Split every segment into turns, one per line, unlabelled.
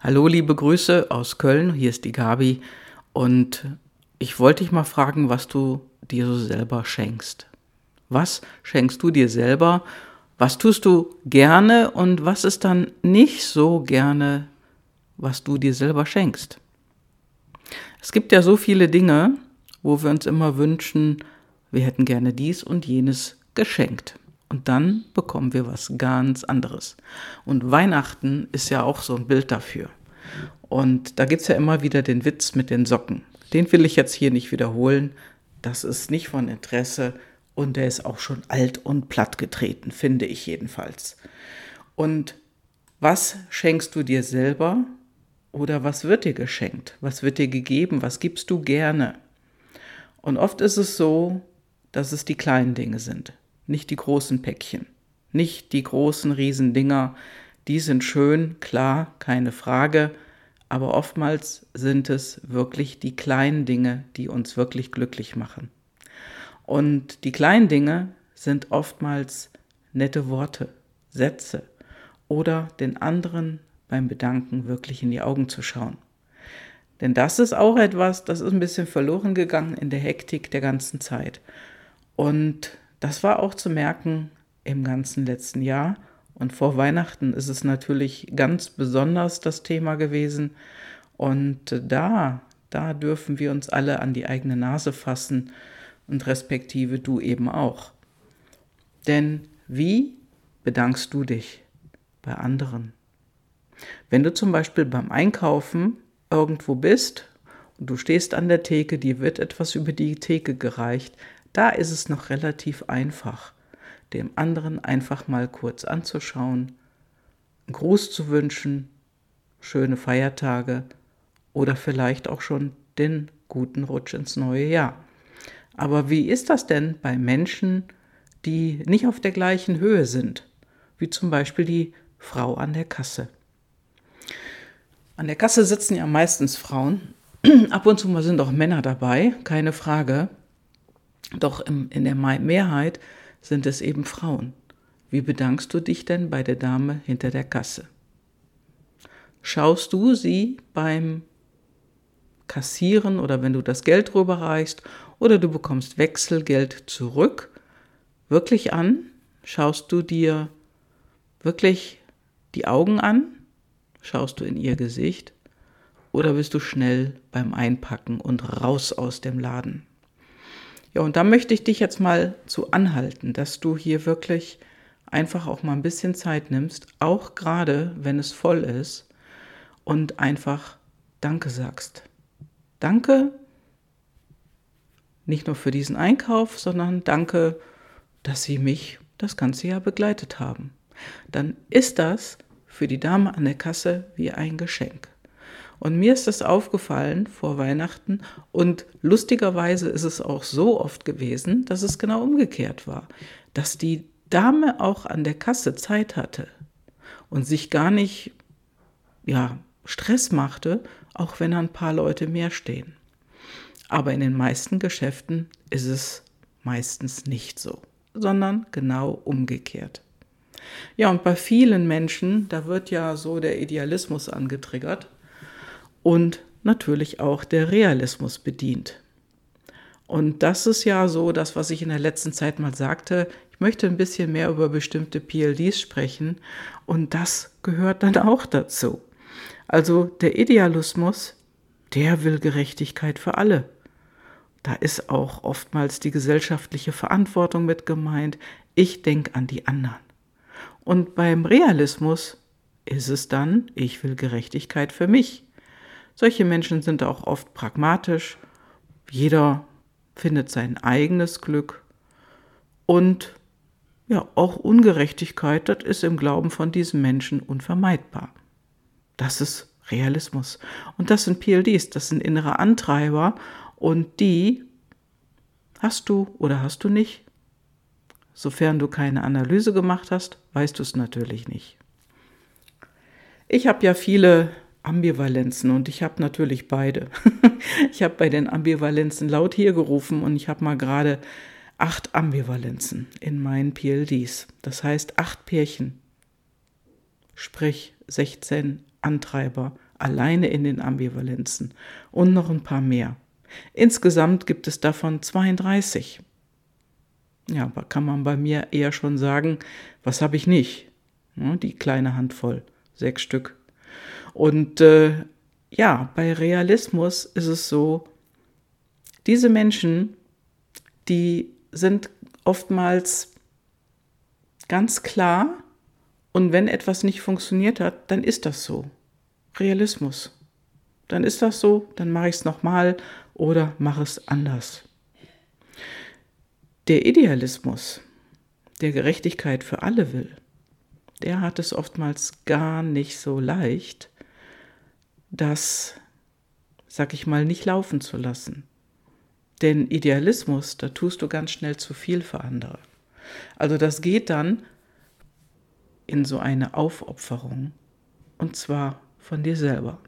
Hallo, liebe Grüße aus Köln, hier ist die Gabi und ich wollte dich mal fragen, was du dir so selber schenkst. Was schenkst du dir selber? Was tust du gerne und was ist dann nicht so gerne, was du dir selber schenkst? Es gibt ja so viele Dinge, wo wir uns immer wünschen, wir hätten gerne dies und jenes geschenkt. Und dann bekommen wir was ganz anderes. Und Weihnachten ist ja auch so ein Bild dafür. Und da gibt es ja immer wieder den Witz mit den Socken. Den will ich jetzt hier nicht wiederholen. Das ist nicht von Interesse und der ist auch schon alt und plattgetreten, finde ich jedenfalls. Und was schenkst du dir selber oder was wird dir geschenkt? Was wird dir gegeben? Was gibst du gerne? Und oft ist es so, dass es die kleinen Dinge sind nicht die großen Päckchen, nicht die großen Riesendinger. Die sind schön, klar, keine Frage, aber oftmals sind es wirklich die kleinen Dinge, die uns wirklich glücklich machen. Und die kleinen Dinge sind oftmals nette Worte, Sätze oder den anderen beim Bedanken wirklich in die Augen zu schauen. Denn das ist auch etwas, das ist ein bisschen verloren gegangen in der Hektik der ganzen Zeit. Und das war auch zu merken im ganzen letzten Jahr. Und vor Weihnachten ist es natürlich ganz besonders das Thema gewesen. Und da, da dürfen wir uns alle an die eigene Nase fassen und respektive du eben auch. Denn wie bedankst du dich bei anderen? Wenn du zum Beispiel beim Einkaufen irgendwo bist und du stehst an der Theke, dir wird etwas über die Theke gereicht, da ist es noch relativ einfach, dem anderen einfach mal kurz anzuschauen, einen Gruß zu wünschen, schöne Feiertage oder vielleicht auch schon den guten Rutsch ins neue Jahr. Aber wie ist das denn bei Menschen, die nicht auf der gleichen Höhe sind, wie zum Beispiel die Frau an der Kasse? An der Kasse sitzen ja meistens Frauen. Ab und zu mal sind auch Männer dabei, keine Frage. Doch im, in der Mehrheit sind es eben Frauen. Wie bedankst du dich denn bei der Dame hinter der Kasse? Schaust du sie beim Kassieren oder wenn du das Geld rüberreichst oder du bekommst Wechselgeld zurück wirklich an? Schaust du dir wirklich die Augen an? Schaust du in ihr Gesicht? Oder bist du schnell beim Einpacken und raus aus dem Laden? Ja, und da möchte ich dich jetzt mal zu anhalten, dass du hier wirklich einfach auch mal ein bisschen Zeit nimmst, auch gerade wenn es voll ist und einfach Danke sagst. Danke nicht nur für diesen Einkauf, sondern danke, dass Sie mich das ganze Jahr begleitet haben. Dann ist das für die Dame an der Kasse wie ein Geschenk. Und mir ist das aufgefallen vor Weihnachten und lustigerweise ist es auch so oft gewesen, dass es genau umgekehrt war, dass die Dame auch an der Kasse Zeit hatte und sich gar nicht ja, Stress machte, auch wenn ein paar Leute mehr stehen. Aber in den meisten Geschäften ist es meistens nicht so, sondern genau umgekehrt. Ja, und bei vielen Menschen, da wird ja so der Idealismus angetriggert und natürlich auch der Realismus bedient. Und das ist ja so das, was ich in der letzten Zeit mal sagte. Ich möchte ein bisschen mehr über bestimmte PLDs sprechen und das gehört dann auch dazu. Also der Idealismus, der will Gerechtigkeit für alle. Da ist auch oftmals die gesellschaftliche Verantwortung mit gemeint. Ich denke an die anderen. Und beim Realismus ist es dann, ich will Gerechtigkeit für mich. Solche Menschen sind auch oft pragmatisch. Jeder findet sein eigenes Glück. Und ja, auch Ungerechtigkeit, das ist im Glauben von diesen Menschen unvermeidbar. Das ist Realismus. Und das sind PLDs, das sind innere Antreiber und die hast du oder hast du nicht. Sofern du keine Analyse gemacht hast, weißt du es natürlich nicht. Ich habe ja viele Ambivalenzen und ich habe natürlich beide. ich habe bei den Ambivalenzen laut hier gerufen und ich habe mal gerade acht Ambivalenzen in meinen PLDs. Das heißt acht Pärchen. Sprich 16 Antreiber alleine in den Ambivalenzen und noch ein paar mehr. Insgesamt gibt es davon 32. Ja, aber kann man bei mir eher schon sagen, was habe ich nicht? Die kleine Handvoll, sechs Stück. Und äh, ja, bei Realismus ist es so, diese Menschen, die sind oftmals ganz klar und wenn etwas nicht funktioniert hat, dann ist das so. Realismus. Dann ist das so, dann mache ich es nochmal oder mache es anders. Der Idealismus, der Gerechtigkeit für alle will, der hat es oftmals gar nicht so leicht, das, sag ich mal, nicht laufen zu lassen. Denn Idealismus, da tust du ganz schnell zu viel für andere. Also das geht dann in so eine Aufopferung. Und zwar von dir selber.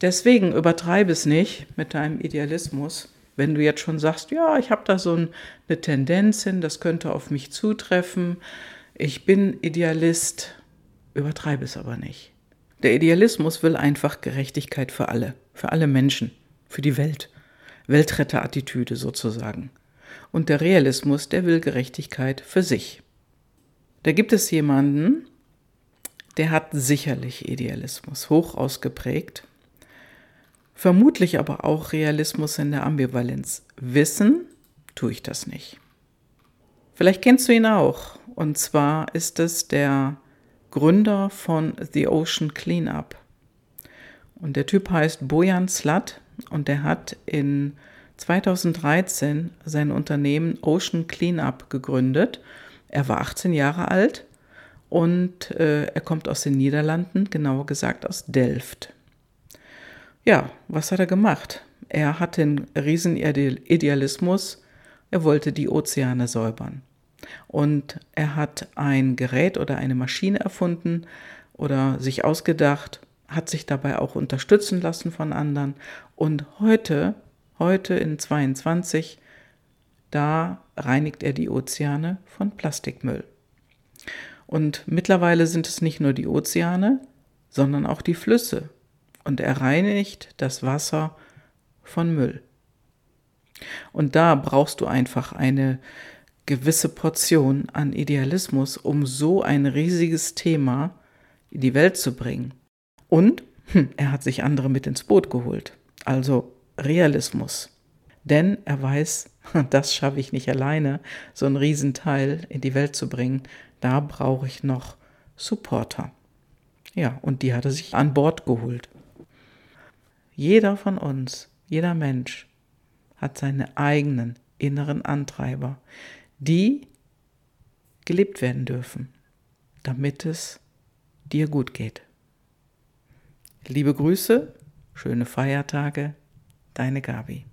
Deswegen übertreibe es nicht mit deinem Idealismus. Wenn du jetzt schon sagst, ja, ich habe da so eine Tendenz hin, das könnte auf mich zutreffen, ich bin Idealist, übertreibe es aber nicht. Der Idealismus will einfach Gerechtigkeit für alle, für alle Menschen, für die Welt. Weltretterattitüde sozusagen. Und der Realismus, der will Gerechtigkeit für sich. Da gibt es jemanden, der hat sicherlich Idealismus hoch ausgeprägt, vermutlich aber auch Realismus in der Ambivalenz. Wissen tue ich das nicht. Vielleicht kennst du ihn auch, und zwar ist es der Gründer von The Ocean Cleanup. Und der Typ heißt Bojan Slat und der hat in 2013 sein Unternehmen Ocean Cleanup gegründet. Er war 18 Jahre alt und äh, er kommt aus den Niederlanden, genauer gesagt aus Delft. Ja, was hat er gemacht? Er hat den Riesenidealismus, er wollte die Ozeane säubern. Und er hat ein Gerät oder eine Maschine erfunden oder sich ausgedacht, hat sich dabei auch unterstützen lassen von anderen. Und heute, heute in 22, da reinigt er die Ozeane von Plastikmüll. Und mittlerweile sind es nicht nur die Ozeane, sondern auch die Flüsse. Und er reinigt das Wasser von Müll. Und da brauchst du einfach eine gewisse Portion an Idealismus, um so ein riesiges Thema in die Welt zu bringen. Und hm, er hat sich andere mit ins Boot geholt. Also Realismus. Denn er weiß, das schaffe ich nicht alleine, so ein Riesenteil in die Welt zu bringen. Da brauche ich noch Supporter. Ja, und die hat er sich an Bord geholt. Jeder von uns, jeder Mensch hat seine eigenen inneren Antreiber, die gelebt werden dürfen, damit es dir gut geht. Liebe Grüße, schöne Feiertage, deine Gabi.